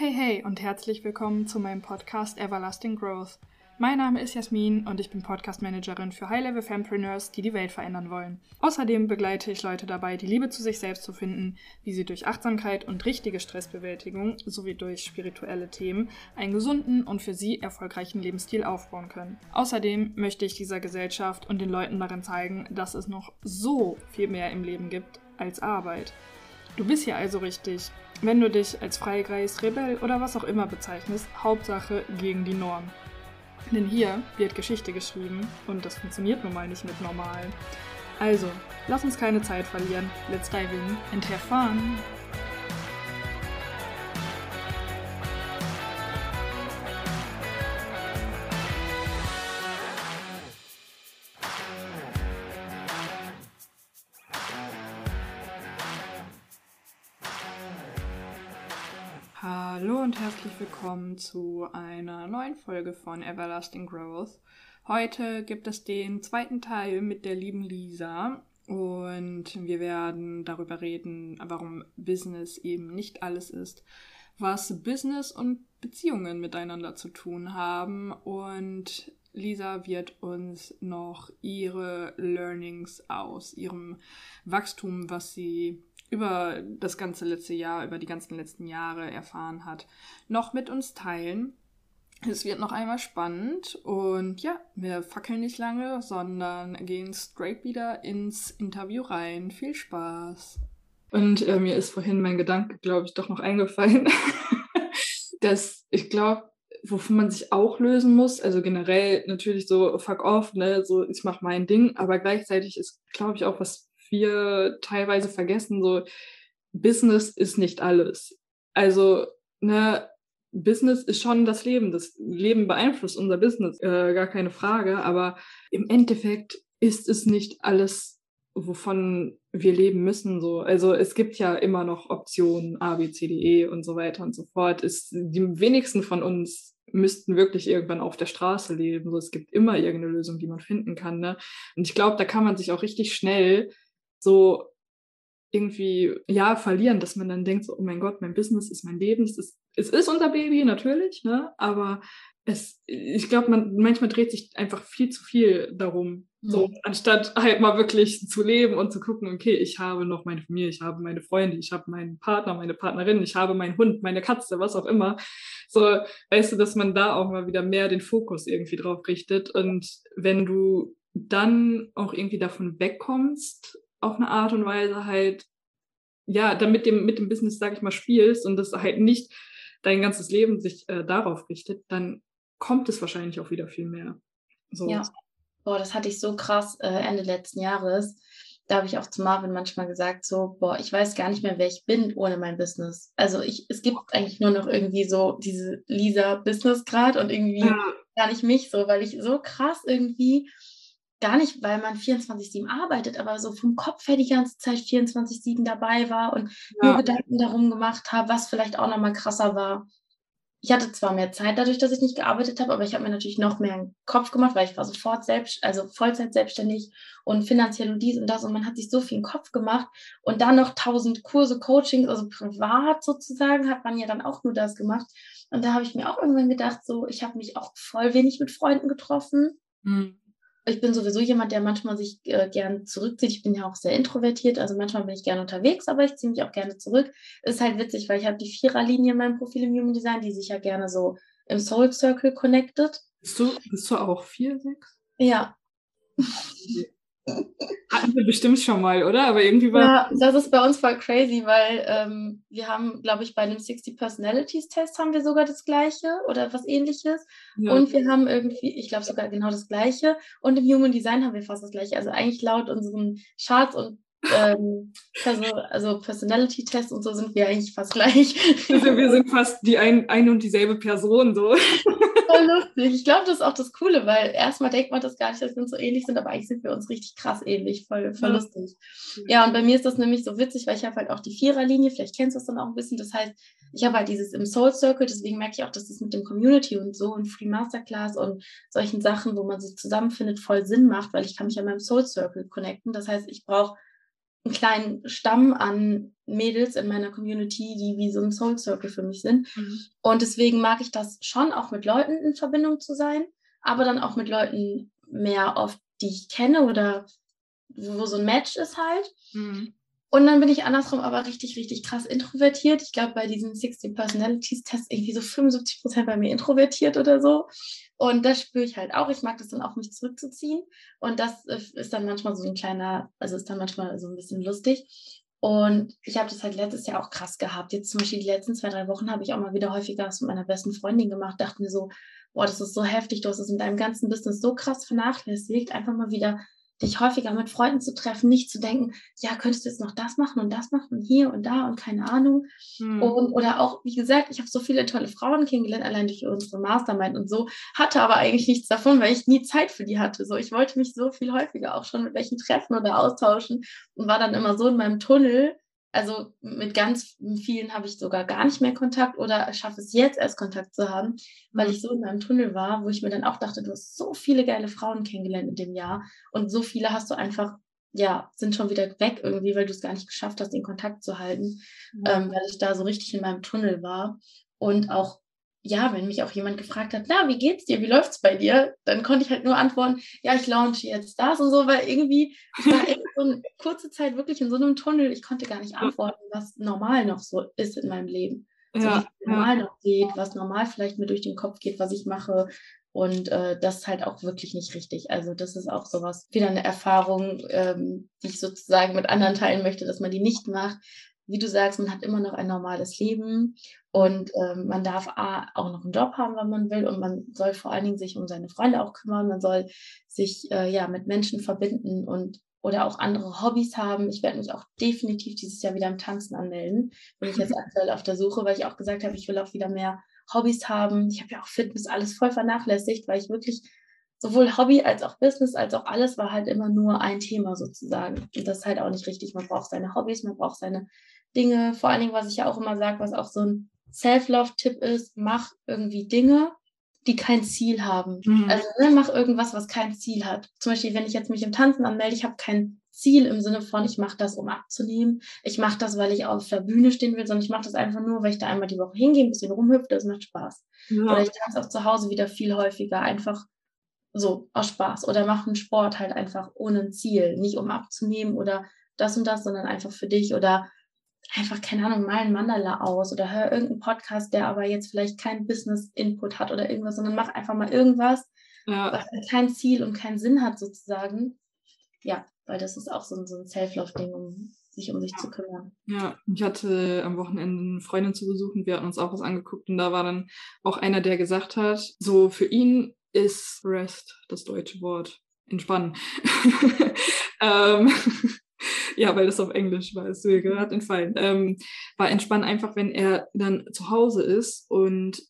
Hey, hey und herzlich willkommen zu meinem Podcast Everlasting Growth. Mein Name ist Jasmin und ich bin Podcast Managerin für High-Level Fempreneurs, die die Welt verändern wollen. Außerdem begleite ich Leute dabei, die Liebe zu sich selbst zu finden, wie sie durch Achtsamkeit und richtige Stressbewältigung sowie durch spirituelle Themen einen gesunden und für sie erfolgreichen Lebensstil aufbauen können. Außerdem möchte ich dieser Gesellschaft und den Leuten darin zeigen, dass es noch so viel mehr im Leben gibt als Arbeit. Du bist hier also richtig, wenn du dich als Freigeist, Rebell oder was auch immer bezeichnest, Hauptsache gegen die Norm. Denn hier wird Geschichte geschrieben und das funktioniert nun mal nicht mit normal. Also, lass uns keine Zeit verlieren. Let's dive in and have fun! Hallo und herzlich willkommen zu einer neuen Folge von Everlasting Growth. Heute gibt es den zweiten Teil mit der lieben Lisa und wir werden darüber reden, warum Business eben nicht alles ist, was Business und Beziehungen miteinander zu tun haben und Lisa wird uns noch ihre Learnings aus ihrem Wachstum, was sie über das ganze letzte Jahr, über die ganzen letzten Jahre erfahren hat, noch mit uns teilen. Es wird noch einmal spannend und ja, wir fackeln nicht lange, sondern gehen straight wieder ins Interview rein. Viel Spaß! Und äh, mir ist vorhin mein Gedanke, glaube ich, doch noch eingefallen, dass ich glaube, wovon man sich auch lösen muss, also generell natürlich so fuck off, ne, so ich mache mein Ding, aber gleichzeitig ist, glaube ich, auch was wir teilweise vergessen, so Business ist nicht alles. Also, ne, Business ist schon das Leben. Das Leben beeinflusst unser Business, äh, gar keine Frage. Aber im Endeffekt ist es nicht alles, wovon wir leben müssen. So. Also es gibt ja immer noch Optionen A, B, C, D, E und so weiter und so fort. Ist, die wenigsten von uns müssten wirklich irgendwann auf der Straße leben. So, es gibt immer irgendeine Lösung, die man finden kann. Ne? Und ich glaube, da kann man sich auch richtig schnell so irgendwie, ja, verlieren, dass man dann denkt, so, oh mein Gott, mein Business ist mein Leben, es ist, es ist unser Baby, natürlich, ne, aber es, ich glaube, man, manchmal dreht sich einfach viel zu viel darum, mhm. so, anstatt halt mal wirklich zu leben und zu gucken, okay, ich habe noch meine Familie, ich habe meine Freunde, ich habe meinen Partner, meine Partnerin, ich habe meinen Hund, meine Katze, was auch immer. So, weißt du, dass man da auch mal wieder mehr den Fokus irgendwie drauf richtet und wenn du dann auch irgendwie davon wegkommst, auf eine Art und Weise halt, ja, damit dem, mit dem Business, sag ich mal, spielst und das halt nicht dein ganzes Leben sich äh, darauf richtet, dann kommt es wahrscheinlich auch wieder viel mehr. So. Ja, boah, das hatte ich so krass äh, Ende letzten Jahres. Da habe ich auch zu Marvin manchmal gesagt, so, boah, ich weiß gar nicht mehr, wer ich bin ohne mein Business. Also ich, es gibt eigentlich nur noch irgendwie so diese Lisa Business gerade und irgendwie ja. gar nicht mich so, weil ich so krass irgendwie gar nicht, weil man 24-7 arbeitet, aber so vom Kopf her die ganze Zeit 24-7 dabei war und ja. nur Gedanken darum gemacht habe, was vielleicht auch nochmal krasser war. Ich hatte zwar mehr Zeit dadurch, dass ich nicht gearbeitet habe, aber ich habe mir natürlich noch mehr einen Kopf gemacht, weil ich war sofort selbst, also Vollzeit selbstständig und finanziell und dies und das und man hat sich so viel in den Kopf gemacht und dann noch tausend Kurse, Coachings, also privat sozusagen, hat man ja dann auch nur das gemacht. Und da habe ich mir auch irgendwann gedacht, so, ich habe mich auch voll wenig mit Freunden getroffen. Mhm ich bin sowieso jemand, der manchmal sich äh, gern zurückzieht. Ich bin ja auch sehr introvertiert, also manchmal bin ich gerne unterwegs, aber ich ziehe mich auch gerne zurück. Ist halt witzig, weil ich habe die Viererlinie in meinem Profil im Human Design, die sich ja gerne so im Soul Circle connected. Bist du, bist du auch vier, sechs? Ja. Hatten wir bestimmt schon mal, oder? Aber irgendwie war. Ja, das ist bei uns voll crazy, weil ähm, wir haben, glaube ich, bei einem 60 Personalities Test haben wir sogar das Gleiche oder was ähnliches. Ja. Und wir haben irgendwie, ich glaube sogar genau das Gleiche. Und im Human Design haben wir fast das Gleiche. Also eigentlich laut unseren Charts und ähm, also Personality Test und so sind wir eigentlich fast gleich. Also wir sind fast die ein, eine und dieselbe Person so. Voll lustig. Ich glaube, das ist auch das Coole, weil erstmal denkt man das gar nicht, dass wir uns so ähnlich sind, aber eigentlich sind wir uns richtig krass ähnlich. Voll, voll ja. lustig. Ja, und bei mir ist das nämlich so witzig, weil ich habe halt auch die Viererlinie, vielleicht kennst du das dann auch ein bisschen. Das heißt, ich habe halt dieses im Soul Circle, deswegen merke ich auch, dass das mit dem Community und so und Free Masterclass und solchen Sachen, wo man sich zusammenfindet, voll Sinn macht, weil ich kann mich an meinem Soul Circle connecten. Das heißt, ich brauche einen kleinen Stamm an Mädels in meiner Community, die wie so ein Soul Circle für mich sind. Mhm. Und deswegen mag ich das schon, auch mit Leuten in Verbindung zu sein, aber dann auch mit Leuten mehr oft, die ich kenne oder wo so ein Match ist halt. Mhm. Und dann bin ich andersrum aber richtig, richtig krass introvertiert. Ich glaube, bei diesen 16 Personalities Tests irgendwie so 75 Prozent bei mir introvertiert oder so. Und das spüre ich halt auch. Ich mag das dann auch, mich zurückzuziehen. Und das ist dann manchmal so ein kleiner, also ist dann manchmal so ein bisschen lustig. Und ich habe das halt letztes Jahr auch krass gehabt. Jetzt zum Beispiel die letzten zwei, drei Wochen habe ich auch mal wieder häufiger was mit meiner besten Freundin gemacht. Dachte mir so, boah, das ist so heftig. Du hast es in deinem ganzen Business so krass vernachlässigt. Einfach mal wieder dich häufiger mit Freunden zu treffen, nicht zu denken, ja, könntest du jetzt noch das machen und das machen und hier und da und keine Ahnung. Mhm. Und, oder auch, wie gesagt, ich habe so viele tolle Frauen kennengelernt, allein durch unsere Mastermind und so, hatte aber eigentlich nichts davon, weil ich nie Zeit für die hatte. So, ich wollte mich so viel häufiger auch schon mit welchen treffen oder austauschen und war dann immer so in meinem Tunnel, also mit ganz vielen habe ich sogar gar nicht mehr Kontakt oder schaffe es jetzt erst Kontakt zu haben, weil mhm. ich so in meinem Tunnel war, wo ich mir dann auch dachte, du hast so viele geile Frauen kennengelernt in dem Jahr und so viele hast du einfach, ja, sind schon wieder weg irgendwie, weil du es gar nicht geschafft hast, den Kontakt zu halten, mhm. ähm, weil ich da so richtig in meinem Tunnel war und auch ja, wenn mich auch jemand gefragt hat, na, wie geht's dir, wie läuft's bei dir, dann konnte ich halt nur antworten, ja, ich launche jetzt das und so, weil irgendwie ich war echt so eine kurze Zeit wirklich in so einem Tunnel, ich konnte gar nicht antworten, was normal noch so ist in meinem Leben. So, ja, wie normal ja. noch geht, was normal vielleicht mir durch den Kopf geht, was ich mache. Und äh, das ist halt auch wirklich nicht richtig. Also das ist auch sowas, wieder eine Erfahrung, ähm, die ich sozusagen mit anderen teilen möchte, dass man die nicht macht, wie du sagst, man hat immer noch ein normales Leben und ähm, man darf A, auch noch einen Job haben, wenn man will und man soll vor allen Dingen sich um seine Freunde auch kümmern, man soll sich äh, ja mit Menschen verbinden und oder auch andere Hobbys haben. Ich werde mich auch definitiv dieses Jahr wieder im Tanzen anmelden. Bin ich jetzt aktuell auf der Suche, weil ich auch gesagt habe, ich will auch wieder mehr Hobbys haben. Ich habe ja auch Fitness alles voll vernachlässigt, weil ich wirklich sowohl Hobby als auch Business als auch alles war halt immer nur ein Thema sozusagen. Und das ist halt auch nicht richtig. Man braucht seine Hobbys, man braucht seine Dinge, vor allen Dingen, was ich ja auch immer sage, was auch so ein Self-Love-Tipp ist, mach irgendwie Dinge, die kein Ziel haben. Mhm. Also ne, mach irgendwas, was kein Ziel hat. Zum Beispiel, wenn ich jetzt mich im Tanzen anmelde, ich habe kein Ziel im Sinne von, ich mache das, um abzunehmen. Ich mache das, weil ich auf der Bühne stehen will, sondern ich mache das einfach nur, weil ich da einmal die Woche hingehe, ein bisschen rumhüpfe, das macht Spaß. Ja. Oder ich tanze auch zu Hause wieder viel häufiger, einfach so aus Spaß. Oder mache einen Sport halt einfach ohne ein Ziel. Nicht um abzunehmen oder das und das, sondern einfach für dich. Oder einfach, keine Ahnung, mal ein Mandala aus oder hör irgendeinen Podcast, der aber jetzt vielleicht keinen Business-Input hat oder irgendwas, sondern mach einfach mal irgendwas, ja. was kein Ziel und keinen Sinn hat sozusagen. Ja, weil das ist auch so ein, so ein Self-Love-Ding, um sich um sich zu kümmern. Ja, ich hatte am Wochenende eine Freundin zu besuchen, wir hatten uns auch was angeguckt und da war dann auch einer, der gesagt hat, so für ihn ist Rest das deutsche Wort. Entspannen. ähm, ja, weil das auf Englisch war, ist mir gerade entfallen. Ähm, war entspannt einfach, wenn er dann zu Hause ist und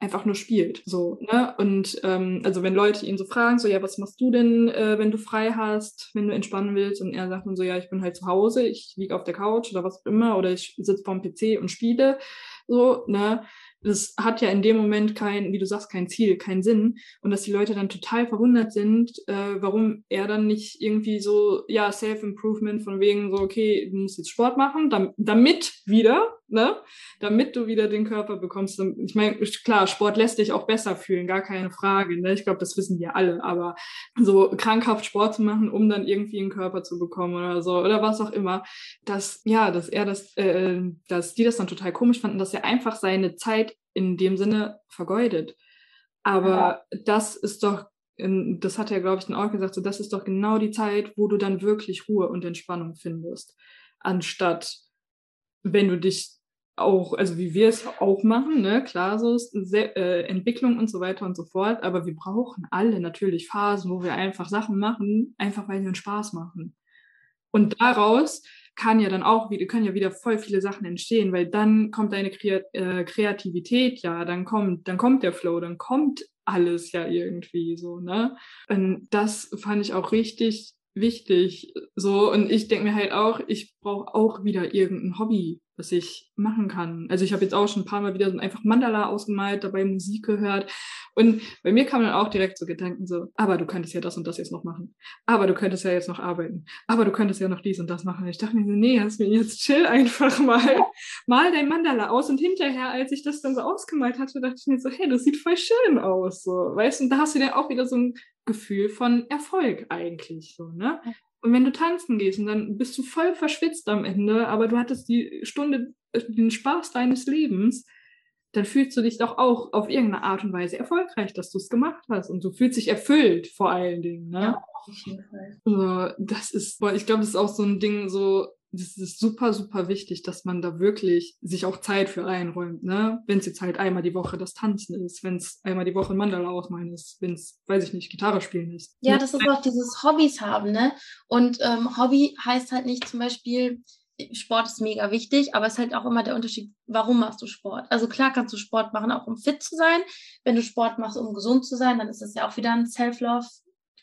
einfach nur spielt. So, ne? Und ähm, also wenn Leute ihn so fragen, so, ja, was machst du denn, äh, wenn du frei hast, wenn du entspannen willst? Und er sagt dann so, ja, ich bin halt zu Hause, ich liege auf der Couch oder was auch immer, oder ich sitze vorm PC und spiele. So, ne? Das hat ja in dem Moment kein, wie du sagst, kein Ziel, keinen Sinn. Und dass die Leute dann total verwundert sind, äh, warum er dann nicht irgendwie so, ja, Self-Improvement von wegen so, okay, du musst jetzt Sport machen, damit, damit wieder, ne, damit du wieder den Körper bekommst. Ich meine, klar, Sport lässt dich auch besser fühlen, gar keine Frage. Ne? Ich glaube, das wissen wir alle. Aber so krankhaft Sport zu machen, um dann irgendwie einen Körper zu bekommen oder so oder was auch immer, dass ja, dass er das, äh, dass die das dann total komisch fanden, dass er einfach seine Zeit in dem Sinne vergeudet. Aber ja. das ist doch das hat er, glaube ich, dann auch gesagt, so das ist doch genau die Zeit, wo du dann wirklich Ruhe und Entspannung findest, anstatt wenn du dich auch, also wie wir es auch machen, ne, klar, so ist äh, Entwicklung und so weiter und so fort, aber wir brauchen alle natürlich Phasen, wo wir einfach Sachen machen, einfach weil sie uns Spaß machen. Und daraus kann ja dann auch wieder, können ja wieder voll viele Sachen entstehen, weil dann kommt deine äh, Kreativität ja, dann kommt, dann kommt der Flow, dann kommt alles ja irgendwie so, ne? Und das fand ich auch richtig wichtig. So, und ich denke mir halt auch, ich brauche auch wieder irgendein Hobby was ich machen kann. Also ich habe jetzt auch schon ein paar Mal wieder so einfach Mandala ausgemalt, dabei Musik gehört. Und bei mir kamen dann auch direkt so Gedanken so, aber du könntest ja das und das jetzt noch machen. Aber du könntest ja jetzt noch arbeiten. Aber du könntest ja noch dies und das machen. Und ich dachte mir so, nee, hast mir jetzt chill einfach mal. Mal dein Mandala aus. Und hinterher, als ich das dann so ausgemalt hatte, dachte ich mir so, hey, das sieht voll schön aus. So, weißt du, da hast du dann auch wieder so ein Gefühl von Erfolg eigentlich. So, ne? Und wenn du tanzen gehst und dann bist du voll verschwitzt am Ende, aber du hattest die Stunde, äh, den Spaß deines Lebens, dann fühlst du dich doch auch auf irgendeine Art und Weise erfolgreich, dass du es gemacht hast. Und du fühlst dich erfüllt vor allen Dingen. Ne? Ja, auf jeden Fall. Also, das ist, ich glaube, das ist auch so ein Ding, so das ist super, super wichtig, dass man da wirklich sich auch Zeit für einräumt, ne? Wenn es jetzt halt einmal die Woche das Tanzen ist, wenn es einmal die Woche ein Mandala ausmalen ist, wenn es, weiß ich nicht, Gitarre spielen ist. Ja, das ist auch dieses Hobbys haben, ne? Und ähm, Hobby heißt halt nicht zum Beispiel, Sport ist mega wichtig, aber es ist halt auch immer der Unterschied, warum machst du Sport? Also klar kannst du Sport machen, auch um fit zu sein. Wenn du Sport machst, um gesund zu sein, dann ist das ja auch wieder ein Self-Love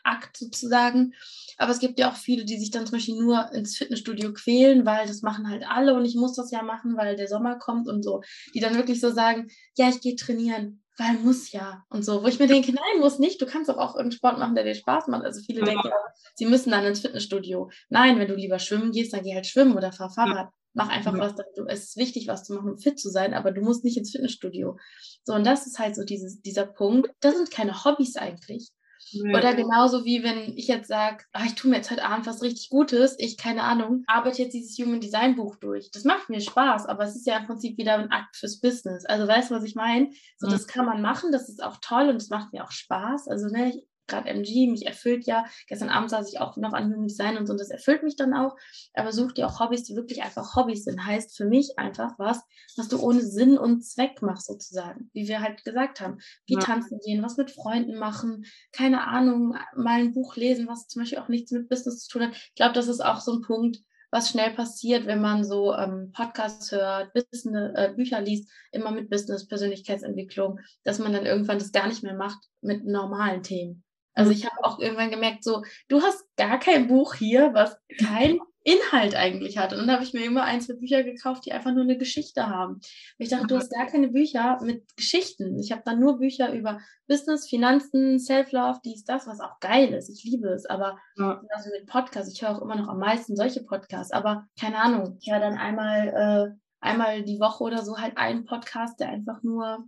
Akt sozusagen. Aber es gibt ja auch viele, die sich dann zum Beispiel nur ins Fitnessstudio quälen, weil das machen halt alle und ich muss das ja machen, weil der Sommer kommt und so. Die dann wirklich so sagen, ja, ich gehe trainieren, weil muss ja und so. Wo ich mir denke, nein, muss nicht. Du kannst doch auch irgendeinen Sport machen, der dir Spaß macht. Also viele ja. denken, ja, sie müssen dann ins Fitnessstudio. Nein, wenn du lieber schwimmen gehst, dann geh halt schwimmen oder fahr Fahrrad. Ja. Mach einfach ja. was. Du, es ist wichtig, was zu machen, um fit zu sein, aber du musst nicht ins Fitnessstudio. So, und das ist halt so dieses, dieser Punkt. Das sind keine Hobbys eigentlich. Ja. Oder genauso wie wenn ich jetzt sage, ah, ich tue mir jetzt heute Abend was richtig Gutes, ich, keine Ahnung, arbeite jetzt dieses Human Design Buch durch. Das macht mir Spaß, aber es ist ja im Prinzip wieder ein Akt fürs Business. Also weißt du, was ich meine? So, ja. das kann man machen, das ist auch toll und das macht mir auch Spaß. Also, ne, ich, gerade MG, mich erfüllt ja. Gestern Abend saß ich auch noch an Human Design und so, und das erfüllt mich dann auch. Aber such dir auch Hobbys, die wirklich einfach Hobbys sind. Heißt für mich einfach was, was du ohne Sinn und Zweck machst, sozusagen. Wie wir halt gesagt haben. Wie ja. tanzen gehen, was mit Freunden machen, keine Ahnung, mal ein Buch lesen, was zum Beispiel auch nichts mit Business zu tun hat. Ich glaube, das ist auch so ein Punkt, was schnell passiert, wenn man so ähm, Podcasts hört, Business, äh, Bücher liest, immer mit Business, Persönlichkeitsentwicklung, dass man dann irgendwann das gar nicht mehr macht mit normalen Themen. Also ich habe auch irgendwann gemerkt, so, du hast gar kein Buch hier, was kein Inhalt eigentlich hat. Und dann habe ich mir immer ein, zwei Bücher gekauft, die einfach nur eine Geschichte haben. Und ich dachte, du hast gar keine Bücher mit Geschichten. Ich habe dann nur Bücher über Business, Finanzen, Self-Love, dies, das, was auch geil ist. Ich liebe es. Aber ja. also mit Podcasts, ich höre auch immer noch am meisten solche Podcasts. Aber keine Ahnung, ich höre dann einmal, äh, einmal die Woche oder so halt einen Podcast, der einfach nur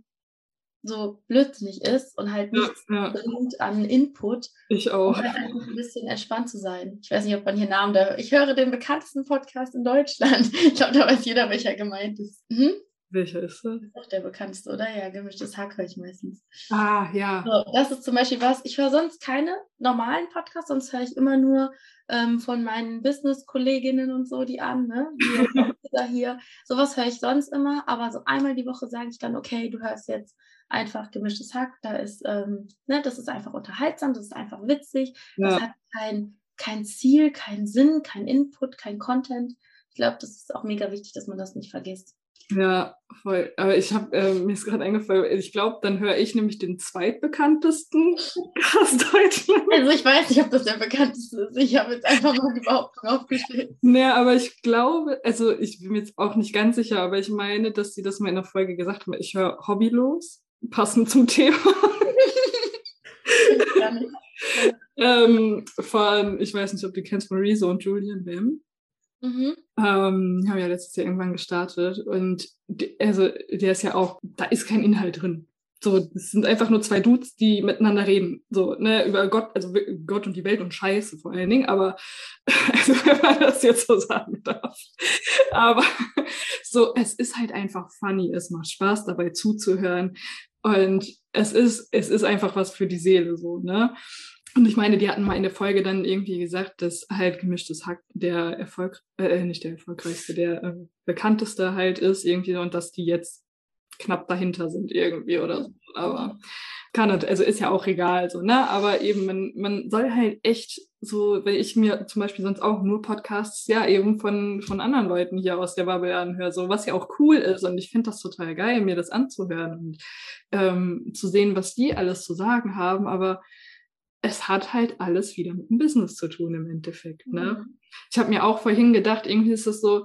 so blödsinnig ist und halt nichts ja, ja. bringt an Input. Ich auch. Um halt einfach ein bisschen entspannt zu sein. Ich weiß nicht, ob man hier Namen da. Ich höre den bekanntesten Podcast in Deutschland. Ich glaube, da weiß jeder, welcher gemeint ist. Mhm. Welcher ist das? Das ist auch der bekannteste, oder? Ja, gemischtes Hack höre ich meistens. Ah, ja. So, das ist zum Beispiel was. Ich höre sonst keine normalen Podcasts, sonst höre ich immer nur ähm, von meinen Business-Kolleginnen und so die an, ne? Die hier. Sowas höre ich sonst immer, aber so einmal die Woche sage ich dann, okay, du hörst jetzt einfach gemischtes Hack. Da ist, ähm, ne, das ist einfach unterhaltsam, das ist einfach witzig. Ja. Das hat kein, kein Ziel, keinen Sinn, kein Input, kein Content. Ich glaube, das ist auch mega wichtig, dass man das nicht vergisst. Ja, voll. Aber ich habe äh, mir ist gerade eingefallen, ich glaube, dann höre ich nämlich den zweitbekanntesten aus Deutschland. Also ich weiß nicht, ob das der bekannteste ist. Ich habe jetzt einfach mal die Behauptung aufgestellt. Naja, aber ich glaube, also ich bin mir jetzt auch nicht ganz sicher, aber ich meine, dass sie das mal in der Folge gesagt haben. Ich höre hobbylos passend zum Thema. ähm, von, ich weiß nicht, ob du kennst, Maurice und Julian Bam. Mhm. Ähm, haben ja letztes Jahr irgendwann gestartet und die, also der ist ja auch, da ist kein Inhalt drin. So, das sind einfach nur zwei Dudes, die miteinander reden. So, ne, über Gott, also Gott und die Welt und Scheiße vor allen Dingen, aber also wenn man das jetzt so sagen darf. Aber so, es ist halt einfach funny, es macht Spaß dabei zuzuhören. Und es ist, es ist einfach was für die Seele so, ne? Und ich meine, die hatten mal in der Folge dann irgendwie gesagt, dass halt gemischtes Hack der Erfolg, äh, nicht der erfolgreichste, der äh, bekannteste halt ist irgendwie und dass die jetzt knapp dahinter sind irgendwie oder so. Aber kann das, also ist ja auch egal so, ne? Aber eben, man, man soll halt echt so, weil ich mir zum Beispiel sonst auch nur Podcasts ja eben von, von anderen Leuten hier aus der Bubble anhöre, so was ja auch cool ist und ich finde das total geil, mir das anzuhören und ähm, zu sehen, was die alles zu sagen haben, aber es hat halt alles wieder mit dem Business zu tun im Endeffekt. Ne? Mhm. Ich habe mir auch vorhin gedacht, irgendwie ist es so,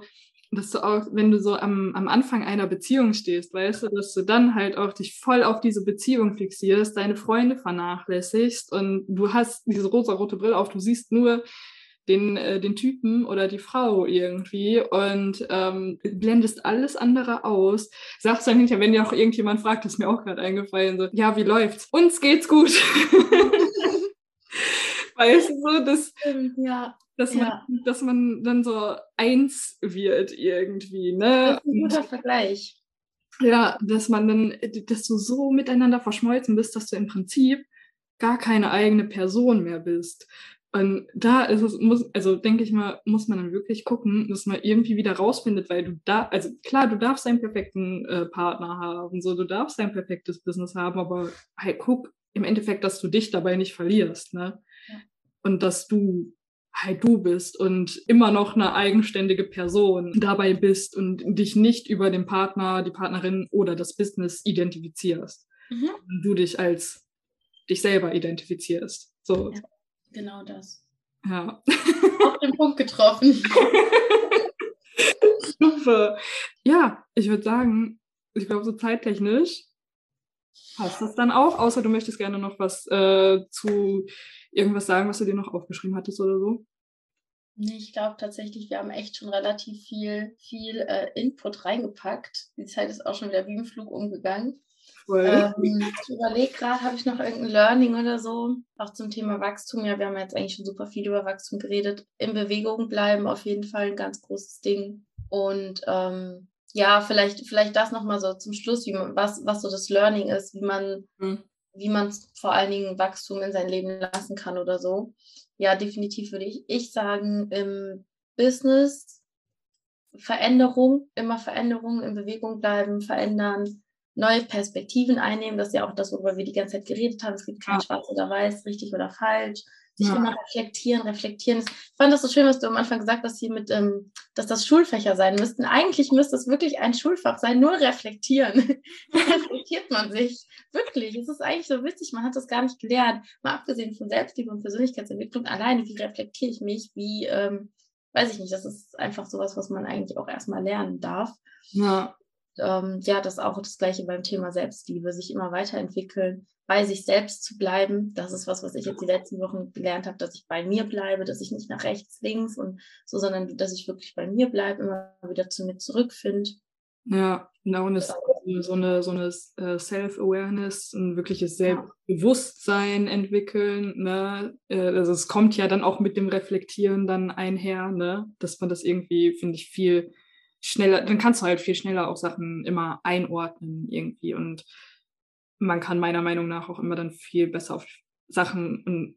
dass du auch, wenn du so am, am Anfang einer Beziehung stehst, weißt du, dass du dann halt auch dich voll auf diese Beziehung fixierst, deine Freunde vernachlässigst und du hast diese rosa-rote Brille auf, du siehst nur den, äh, den Typen oder die Frau irgendwie und ähm, blendest alles andere aus. Sagst dann hinterher, wenn dir auch irgendjemand fragt, ist mir auch gerade eingefallen, so, ja, wie läuft's? Uns geht's gut. weißt du, so, dass, ja, dass, ja. man, dass man dann so eins wird irgendwie, ne? Das ist ein guter Vergleich. Ja, dass man dann, dass du so miteinander verschmolzen bist, dass du im Prinzip gar keine eigene Person mehr bist. Und da ist es, muss, also denke ich mal, muss man dann wirklich gucken, dass man irgendwie wieder rausfindet, weil du da, also klar, du darfst einen perfekten äh, Partner haben, so, du darfst ein perfektes Business haben, aber halt guck im Endeffekt, dass du dich dabei nicht verlierst, ne? Und dass du halt du bist und immer noch eine eigenständige Person dabei bist und dich nicht über den Partner, die Partnerin oder das Business identifizierst. Mhm. Und du dich als dich selber identifizierst. So. Ja. Genau das. Ja. Auf den Punkt getroffen. Super. Ja, ich würde sagen, ich glaube, so zeittechnisch passt das dann auch, außer du möchtest gerne noch was äh, zu irgendwas sagen, was du dir noch aufgeschrieben hattest oder so. Nee, ich glaube tatsächlich, wir haben echt schon relativ viel, viel äh, Input reingepackt. Die Zeit ist auch schon wieder wie im Flug umgegangen. Ähm, ich überlege gerade, habe ich noch irgendein Learning oder so? Auch zum Thema Wachstum. Ja, wir haben jetzt eigentlich schon super viel über Wachstum geredet. In Bewegung bleiben auf jeden Fall ein ganz großes Ding. Und ähm, ja, vielleicht, vielleicht das nochmal so zum Schluss, wie man, was, was so das Learning ist, wie man, mhm. wie man vor allen Dingen Wachstum in sein Leben lassen kann oder so. Ja, definitiv würde ich, ich sagen, im Business Veränderung, immer Veränderung, in Bewegung bleiben, verändern, neue Perspektiven einnehmen. Das ist ja auch das, worüber wir die ganze Zeit geredet haben. Es gibt kein ja. Schwarz oder Weiß, richtig oder falsch. Sich ja. immer reflektieren, reflektieren. Ich fand das so schön, was du am Anfang gesagt hast, hier mit, ähm, dass das Schulfächer sein müssten. Eigentlich müsste es wirklich ein Schulfach sein, nur reflektieren. reflektiert man sich. Wirklich. Es ist eigentlich so witzig, man hat das gar nicht gelernt. Mal abgesehen von Selbstliebe und Persönlichkeitsentwicklung, alleine, wie reflektiere ich mich, wie, ähm, weiß ich nicht, das ist einfach sowas, was man eigentlich auch erstmal lernen darf. Ja ähm, ja, das auch das Gleiche beim Thema Selbstliebe, sich immer weiterentwickeln, bei sich selbst zu bleiben. Das ist was, was ich jetzt die letzten Wochen gelernt habe, dass ich bei mir bleibe, dass ich nicht nach rechts, links und so, sondern dass ich wirklich bei mir bleibe, immer wieder zu mir zurückfinde. Ja, genau, und es so eine, so eine äh, Self-Awareness, ein wirkliches Selbstbewusstsein entwickeln. Ne? Äh, also es kommt ja dann auch mit dem Reflektieren dann einher, ne? dass man das irgendwie, finde ich, viel schneller, dann kannst du halt viel schneller auch Sachen immer einordnen irgendwie und man kann meiner Meinung nach auch immer dann viel besser auf Sachen und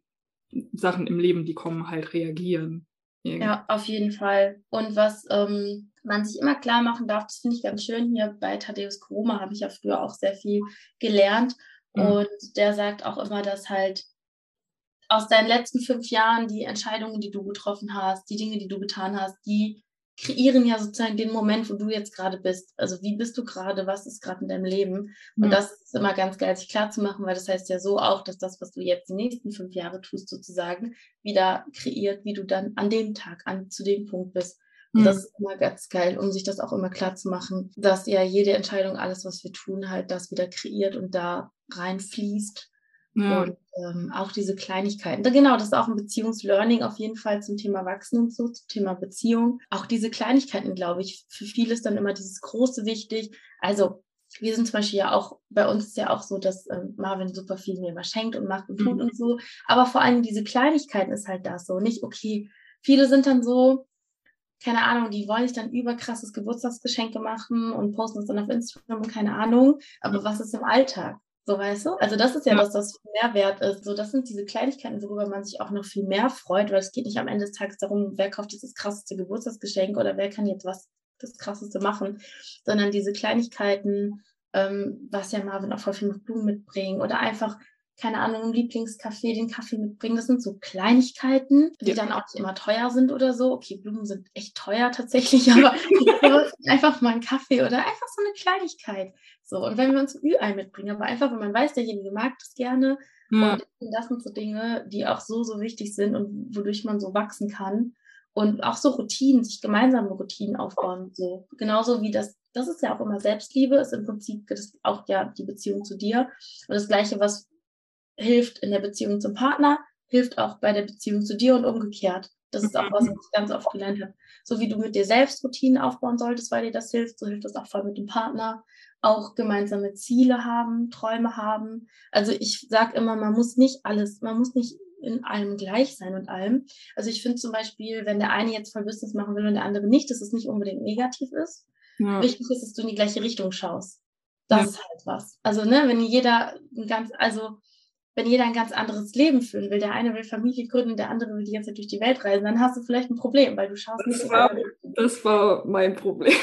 Sachen im Leben, die kommen, halt reagieren. Irgendwie. Ja, auf jeden Fall. Und was ähm, man sich immer klar machen darf, das finde ich ganz schön. Hier bei Thaddeus Koroma habe ich ja früher auch sehr viel gelernt. Mhm. Und der sagt auch immer, dass halt aus deinen letzten fünf Jahren die Entscheidungen, die du getroffen hast, die Dinge, die du getan hast, die kreieren ja sozusagen den Moment, wo du jetzt gerade bist. Also wie bist du gerade, was ist gerade in deinem Leben? Und ja. das ist immer ganz geil, sich klar zu machen, weil das heißt ja so auch, dass das, was du jetzt die nächsten fünf Jahre tust, sozusagen, wieder kreiert, wie du dann an dem Tag, an zu dem Punkt bist. Und ja. das ist immer ganz geil, um sich das auch immer klar zu machen, dass ja jede Entscheidung, alles, was wir tun, halt das wieder kreiert und da reinfließt. Ja. Und ähm, auch diese Kleinigkeiten. Genau, das ist auch ein Beziehungslearning auf jeden Fall zum Thema Wachsen und so, zum Thema Beziehung. Auch diese Kleinigkeiten, glaube ich, für viele ist dann immer dieses Große wichtig. Also wir sind zum Beispiel ja auch, bei uns ist ja auch so, dass ähm, Marvin super viel mir immer schenkt und macht und tut mhm. und so. Aber vor allem diese Kleinigkeiten ist halt das so. Nicht, okay, viele sind dann so, keine Ahnung, die wollen sich dann überkrasses Geburtstagsgeschenke machen und posten es dann auf Instagram und keine Ahnung. Aber was ist im Alltag? So weißt du? Also das ist ja, das, was viel mehr wert ist. So, das sind diese Kleinigkeiten, worüber man sich auch noch viel mehr freut, weil es geht nicht am Ende des Tages darum, wer kauft jetzt das krasseste Geburtstagsgeschenk oder wer kann jetzt was das krasseste machen, sondern diese Kleinigkeiten, ähm, was ja Marvin auch voll viel mit Blumen mitbringen oder einfach keine Ahnung, im Lieblingscafé den Kaffee mitbringen. Das sind so Kleinigkeiten, die ja. dann auch nicht immer teuer sind oder so. Okay, Blumen sind echt teuer tatsächlich, aber einfach mal ein Kaffee oder einfach so eine Kleinigkeit. So, und wenn wir uns ein Ü-Ei mitbringen, aber einfach, wenn man weiß, derjenige mag das gerne. Ja. Und das sind so Dinge, die auch so, so wichtig sind und wodurch man so wachsen kann. und auch so Routinen, sich gemeinsame Routinen aufbauen. So. Genauso wie das, das ist ja auch immer Selbstliebe, ist im Prinzip auch ja die Beziehung zu dir. Und das Gleiche, was hilft in der Beziehung zum Partner, hilft auch bei der Beziehung zu dir und umgekehrt. Das ist auch was, was ich ganz oft gelernt habe. So wie du mit dir selbst Routinen aufbauen solltest, weil dir das hilft, so hilft das auch voll mit dem Partner. Auch gemeinsame Ziele haben, Träume haben. Also ich sage immer, man muss nicht alles, man muss nicht in allem gleich sein und allem. Also ich finde zum Beispiel, wenn der eine jetzt voll Business machen will und der andere nicht, dass es nicht unbedingt negativ ist. Ja. Wichtig ist, dass du in die gleiche Richtung schaust. Das ja. ist halt was. Also, ne, wenn jeder ein ganz, also wenn jeder ein ganz anderes Leben führen will, der eine will Familie gründen, der andere will die ganze Zeit durch die Welt reisen, dann hast du vielleicht ein Problem, weil du schaust das nicht. War, das war mein Problem.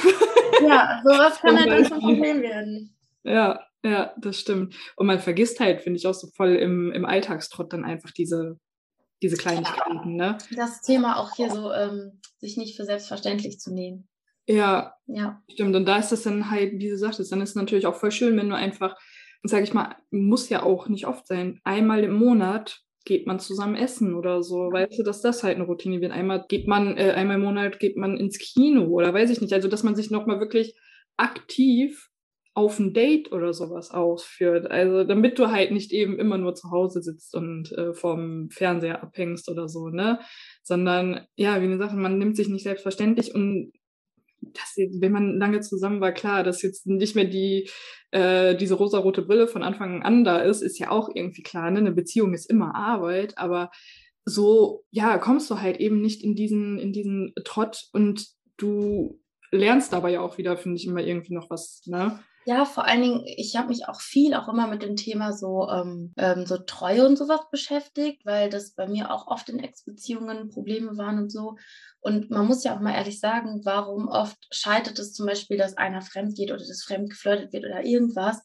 Ja, sowas kann halt dann zum Problem werden. Ja, ja, das stimmt. Und man vergisst halt, finde ich, auch so voll im, im Alltagstrott dann einfach diese, diese Kleinigkeiten. Ne? Das Thema auch hier so, ähm, sich nicht für selbstverständlich zu nehmen. Ja, ja, stimmt. Und da ist das dann halt, wie du sagtest, dann ist es natürlich auch voll schön, wenn du einfach, sag ich mal, muss ja auch nicht oft sein, einmal im Monat geht man zusammen essen oder so. Weißt du, dass das halt eine Routine wird. Einmal geht man, äh, einmal im Monat geht man ins Kino oder weiß ich nicht. Also, dass man sich nochmal wirklich aktiv auf ein Date oder sowas ausführt. Also damit du halt nicht eben immer nur zu Hause sitzt und äh, vom Fernseher abhängst oder so, ne? Sondern, ja, wie gesagt, man nimmt sich nicht selbstverständlich und das, wenn man lange zusammen war, klar, dass jetzt nicht mehr die, äh, diese rosarote Brille von Anfang an da ist, ist ja auch irgendwie klar, ne? Eine Beziehung ist immer Arbeit, aber so, ja, kommst du halt eben nicht in diesen, in diesen Trott und du lernst dabei ja auch wieder, finde ich, immer irgendwie noch was, ne? Ja, vor allen Dingen, ich habe mich auch viel auch immer mit dem Thema so, ähm, ähm, so Treue und sowas beschäftigt, weil das bei mir auch oft in Ex-Beziehungen Probleme waren und so. Und man muss ja auch mal ehrlich sagen, warum oft scheitert es zum Beispiel, dass einer fremd geht oder dass fremd geflirtet wird oder irgendwas,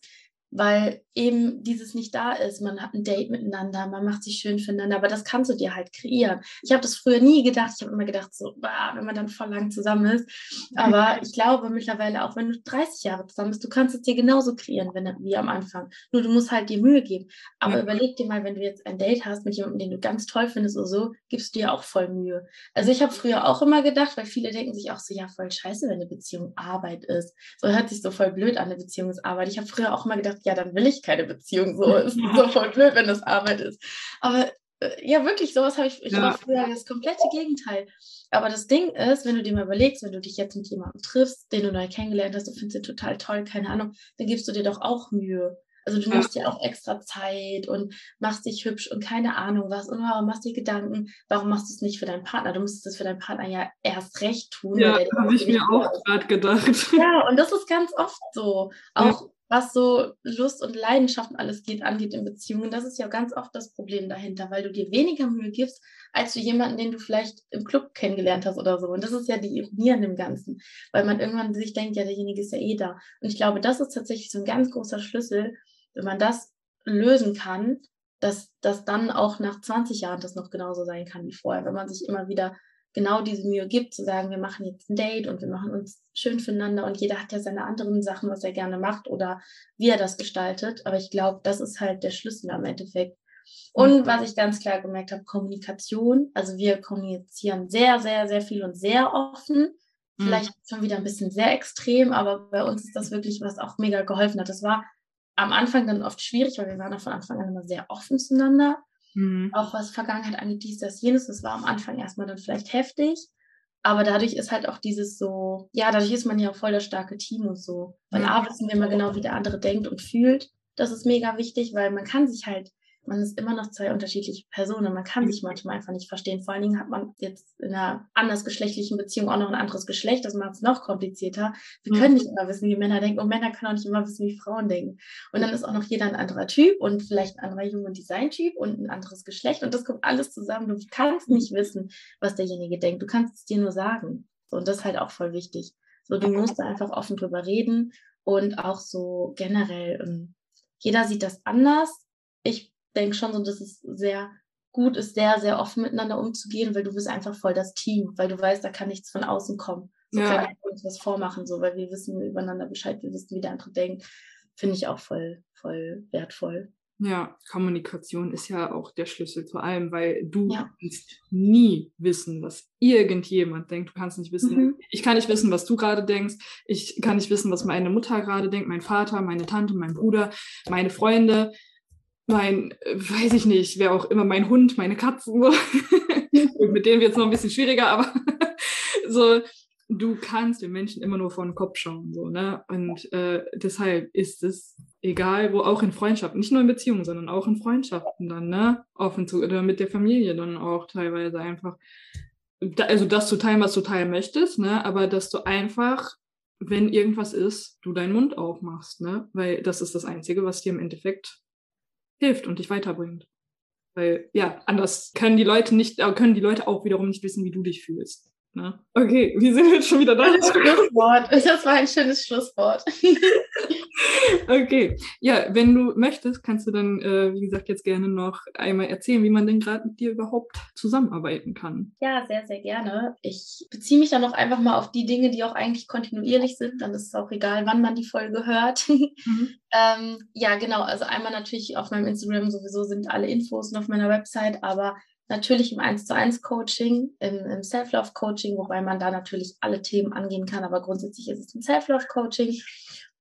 weil eben dieses nicht da ist. Man hat ein Date miteinander, man macht sich schön füreinander, aber das kannst du dir halt kreieren. Ich habe das früher nie gedacht. Ich habe immer gedacht, so, bah, wenn man dann voll lang zusammen ist. Aber ich glaube mittlerweile auch, wenn du 30 Jahre zusammen bist, du kannst es dir genauso kreieren wenn, wie am Anfang. Nur du musst halt dir Mühe geben. Aber ja. überleg dir mal, wenn du jetzt ein Date hast mit jemandem, den du ganz toll findest oder so, gibst du dir auch voll Mühe. Also ich habe früher auch immer gedacht, weil viele denken sich auch so, ja, voll scheiße, wenn eine Beziehung Arbeit ist. So hört sich so voll blöd an, eine Beziehungsarbeit. Ich habe früher auch immer gedacht, ja, dann will ich keine Beziehung. So ist so voll blöd, wenn das Arbeit ist. Aber äh, ja, wirklich, sowas habe ich, ich ja. war früher das komplette Gegenteil. Aber das Ding ist, wenn du dir mal überlegst, wenn du dich jetzt mit jemandem triffst, den du neu kennengelernt hast, du findest ihn total toll, keine Ahnung, dann gibst du dir doch auch Mühe. Also du nimmst dir auch extra Zeit und machst dich hübsch und keine Ahnung was und warum machst dir Gedanken, warum machst du es nicht für deinen Partner? Du müsstest es für deinen Partner ja erst recht tun. Ja, habe ich mir auch gerade gedacht. Ja, und das ist ganz oft so. Auch ja was so Lust und Leidenschaft alles geht, angeht in Beziehungen, das ist ja ganz oft das Problem dahinter, weil du dir weniger Mühe gibst, als du jemanden, den du vielleicht im Club kennengelernt hast oder so. Und das ist ja die Ironie an dem Ganzen, weil man irgendwann sich denkt, ja, derjenige ist ja eh da. Und ich glaube, das ist tatsächlich so ein ganz großer Schlüssel, wenn man das lösen kann, dass das dann auch nach 20 Jahren das noch genauso sein kann wie vorher, wenn man sich immer wieder genau diese Mühe gibt, zu sagen, wir machen jetzt ein Date und wir machen uns schön füreinander und jeder hat ja seine anderen Sachen, was er gerne macht oder wie er das gestaltet. Aber ich glaube, das ist halt der Schlüssel am Endeffekt. Und was ich ganz klar gemerkt habe, Kommunikation. Also wir kommunizieren sehr, sehr, sehr viel und sehr offen. Mhm. Vielleicht schon wieder ein bisschen sehr extrem, aber bei uns ist das wirklich, was auch mega geholfen hat. Das war am Anfang dann oft schwierig, weil wir waren von Anfang an immer sehr offen zueinander. Mhm. Auch was Vergangenheit angeht, dies, das, jenes. Das war am Anfang erstmal dann vielleicht heftig. Aber dadurch ist halt auch dieses so, ja, dadurch ist man ja auch voll das starke Team und so. Weil A wissen wir immer genau, wie der andere denkt und fühlt. Das ist mega wichtig, weil man kann sich halt man ist immer noch zwei unterschiedliche Personen. Man kann sich manchmal einfach nicht verstehen. Vor allen Dingen hat man jetzt in einer andersgeschlechtlichen Beziehung auch noch ein anderes Geschlecht. Das macht es noch komplizierter. Wir können nicht immer wissen, wie Männer denken und Männer können auch nicht immer wissen, wie Frauen denken. Und dann ist auch noch jeder ein anderer Typ und vielleicht ein anderer Human Design Typ und ein anderes Geschlecht. Und das kommt alles zusammen. Du kannst nicht wissen, was derjenige denkt. Du kannst es dir nur sagen. und das ist halt auch voll wichtig. So, du musst da einfach offen drüber reden und auch so generell, ähm, jeder sieht das anders. Ich denke schon so, dass es sehr gut ist, sehr, sehr offen miteinander umzugehen, weil du bist einfach voll das Team, weil du weißt, da kann nichts von außen kommen. So ja. kann uns was vormachen, so, weil wir wissen übereinander Bescheid, wir wissen, wie der andere denkt. Finde ich auch voll, voll wertvoll. Ja, Kommunikation ist ja auch der Schlüssel zu allem, weil du ja. kannst nie wissen, was irgendjemand denkt. Du kannst nicht wissen, mhm. ich kann nicht wissen, was du gerade denkst. Ich kann nicht wissen, was meine Mutter gerade denkt, mein Vater, meine Tante, mein Bruder, meine Freunde, mein, äh, weiß ich nicht, wer auch immer, mein Hund, meine Katzen. So. mit denen wird es noch ein bisschen schwieriger, aber so, du kannst den Menschen immer nur vor den Kopf schauen, so, ne? Und äh, deshalb ist es egal, wo auch in Freundschaften, nicht nur in Beziehungen, sondern auch in Freundschaften dann, ne? Offen zu, oder mit der Familie dann auch teilweise einfach, da, also das zu teilen, was du teilen möchtest, ne? Aber dass du einfach, wenn irgendwas ist, du deinen Mund aufmachst, ne? Weil das ist das Einzige, was dir im Endeffekt hilft und dich weiterbringt. Weil, ja, anders können die Leute nicht, können die Leute auch wiederum nicht wissen, wie du dich fühlst. Ne? Okay, wie sind wir jetzt schon wieder da? Das Schlusswort. Das war ein schönes Schlusswort. okay, ja, wenn du möchtest, kannst du dann, äh, wie gesagt, jetzt gerne noch einmal erzählen, wie man denn gerade mit dir überhaupt zusammenarbeiten kann. Ja, sehr, sehr gerne. Ich beziehe mich dann noch einfach mal auf die Dinge, die auch eigentlich kontinuierlich sind. Dann ist es auch egal, wann man die Folge hört. Mhm. ähm, ja, genau. Also einmal natürlich auf meinem Instagram sowieso sind alle Infos und auf meiner Website, aber Natürlich im 1 zu 1 Coaching, im, im Self-Love Coaching, wobei man da natürlich alle Themen angehen kann, aber grundsätzlich ist es ein Self-Love Coaching.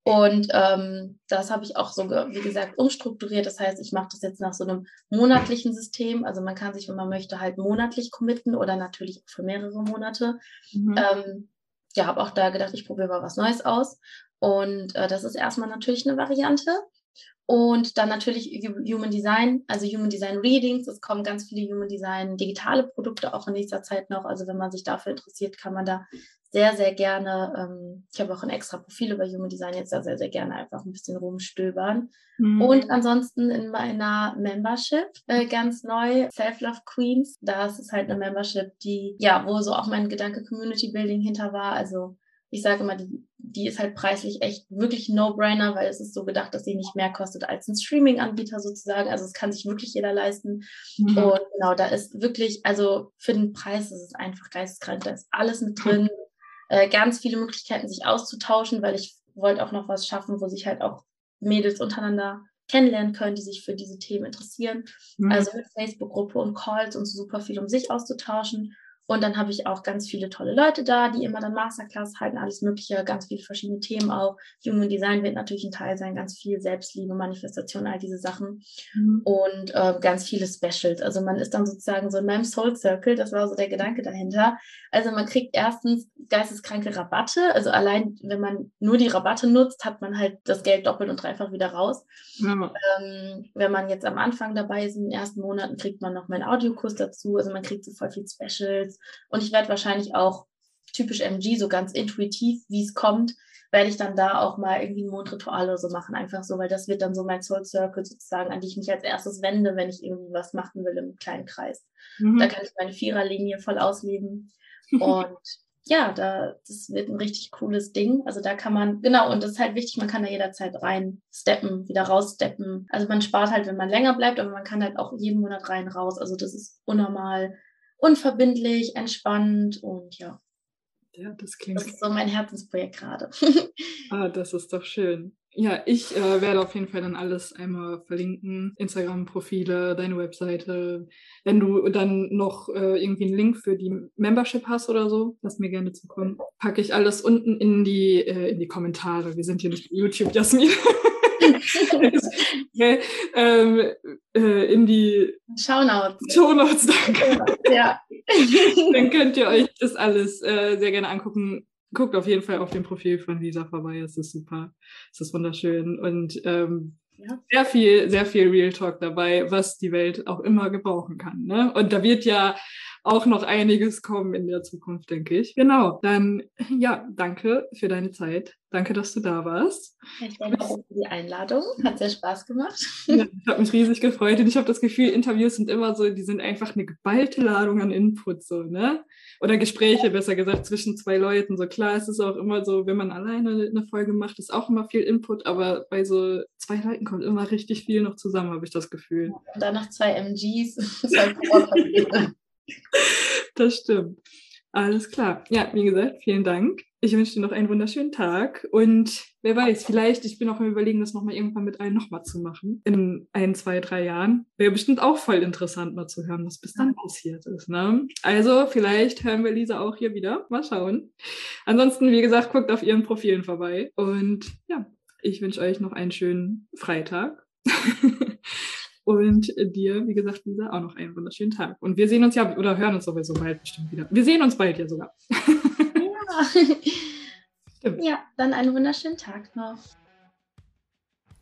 Und ähm, das habe ich auch so, wie gesagt, umstrukturiert. Das heißt, ich mache das jetzt nach so einem monatlichen System. Also man kann sich, wenn man möchte, halt monatlich committen oder natürlich für mehrere Monate. Mhm. Ähm, ja, habe auch da gedacht, ich probiere mal was Neues aus. Und äh, das ist erstmal natürlich eine Variante. Und dann natürlich Human Design, also Human Design Readings. Es kommen ganz viele Human Design digitale Produkte auch in nächster Zeit noch. Also wenn man sich dafür interessiert, kann man da sehr, sehr gerne, ähm, ich habe auch ein extra Profil über Human Design jetzt da sehr, sehr gerne einfach ein bisschen rumstöbern. Mhm. Und ansonsten in meiner Membership äh, ganz neu, Self-Love Queens. Das ist halt eine Membership, die, ja, wo so auch mein Gedanke Community Building hinter war. Also ich sage immer, die, die ist halt preislich echt wirklich No-Brainer, weil es ist so gedacht, dass sie nicht mehr kostet als ein Streaming-Anbieter sozusagen. Also es kann sich wirklich jeder leisten. Mhm. Und genau, da ist wirklich, also für den Preis ist es einfach geisteskrank. Da ist alles mit drin. Äh, ganz viele Möglichkeiten, sich auszutauschen, weil ich wollte auch noch was schaffen, wo sich halt auch Mädels untereinander kennenlernen können, die sich für diese Themen interessieren. Mhm. Also mit Facebook-Gruppe und Calls und so super viel, um sich auszutauschen. Und dann habe ich auch ganz viele tolle Leute da, die immer dann Masterclass halten, alles Mögliche, ganz viele verschiedene Themen auch. Human Design wird natürlich ein Teil sein, ganz viel Selbstliebe, Manifestation, all diese Sachen. Mhm. Und äh, ganz viele Specials. Also man ist dann sozusagen so in meinem Soul Circle, das war so der Gedanke dahinter. Also man kriegt erstens geisteskranke Rabatte. Also allein, wenn man nur die Rabatte nutzt, hat man halt das Geld doppelt und dreifach wieder raus. Mhm. Ähm, wenn man jetzt am Anfang dabei ist, in den ersten Monaten, kriegt man noch meinen Audiokurs dazu. Also man kriegt so voll viel Specials und ich werde wahrscheinlich auch typisch MG, so ganz intuitiv, wie es kommt, werde ich dann da auch mal irgendwie ein Mondritual oder so machen. Einfach so, weil das wird dann so mein Soul Circle sozusagen, an die ich mich als erstes wende, wenn ich irgendwie was machen will im kleinen Kreis. Mhm. Da kann ich meine Viererlinie voll ausleben. Und ja, da, das wird ein richtig cooles Ding. Also da kann man, genau, und das ist halt wichtig, man kann da jederzeit rein steppen, wieder raussteppen. Also man spart halt, wenn man länger bleibt, aber man kann halt auch jeden Monat rein raus. Also das ist unnormal unverbindlich, entspannt und ja. Ja, das klingt. Das ist so mein Herzensprojekt gerade. ah, das ist doch schön. Ja, ich äh, werde auf jeden Fall dann alles einmal verlinken. Instagram-Profile, deine Webseite. Wenn du dann noch äh, irgendwie einen Link für die Membership hast oder so, lass mir gerne zukommen. Packe ich alles unten in die, äh, in die Kommentare. Wir sind hier nicht YouTube, Jasmin. okay, ähm, äh, in die Shownotes. Shownotes, danke. Ja. Dann könnt ihr euch das alles äh, sehr gerne angucken. Guckt auf jeden Fall auf dem Profil von Lisa vorbei. Es ist super. Es ist wunderschön. Und ähm, ja. sehr viel, sehr viel Real Talk dabei, was die Welt auch immer gebrauchen kann. Ne? Und da wird ja auch noch einiges kommen in der Zukunft, denke ich. Genau, dann ja, danke für deine Zeit. Danke, dass du da warst. Ich danke für die Einladung. Hat sehr Spaß gemacht. Ja, ich habe mich riesig gefreut und ich habe das Gefühl, Interviews sind immer so, die sind einfach eine geballte Ladung an Input, so, ne? Oder Gespräche, besser gesagt, zwischen zwei Leuten. So klar, es ist auch immer so, wenn man alleine eine Folge macht, ist auch immer viel Input, aber bei so zwei Leuten kommt immer richtig viel noch zusammen, habe ich das Gefühl. Und dann noch zwei MGs. das stimmt. Alles klar. Ja, wie gesagt, vielen Dank. Ich wünsche dir noch einen wunderschönen Tag und wer weiß, vielleicht, ich bin auch am überlegen, das nochmal irgendwann mit allen nochmal zu machen. In ein, zwei, drei Jahren. Wäre bestimmt auch voll interessant mal zu hören, was bis dann passiert ist. Ne? Also vielleicht hören wir Lisa auch hier wieder. Mal schauen. Ansonsten, wie gesagt, guckt auf ihren Profilen vorbei und ja, ich wünsche euch noch einen schönen Freitag. Und dir, wie gesagt, Lisa, auch noch einen wunderschönen Tag. Und wir sehen uns ja, oder hören uns sowieso bald bestimmt wieder. Wir sehen uns bald ja sogar. Ja. ja, dann einen wunderschönen Tag noch.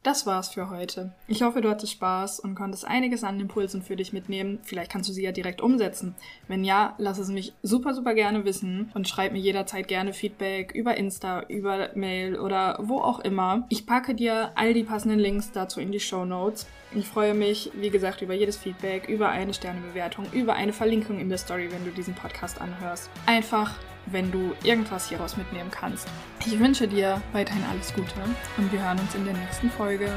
Das war's für heute. Ich hoffe, du hattest Spaß und konntest einiges an Impulsen für dich mitnehmen. Vielleicht kannst du sie ja direkt umsetzen. Wenn ja, lass es mich super, super gerne wissen und schreib mir jederzeit gerne Feedback über Insta, über Mail oder wo auch immer. Ich packe dir all die passenden Links dazu in die Show Notes. Ich freue mich, wie gesagt, über jedes Feedback, über eine Sternebewertung, über eine Verlinkung in der Story, wenn du diesen Podcast anhörst. Einfach wenn du irgendwas hieraus mitnehmen kannst. Ich wünsche dir weiterhin alles Gute und wir hören uns in der nächsten Folge.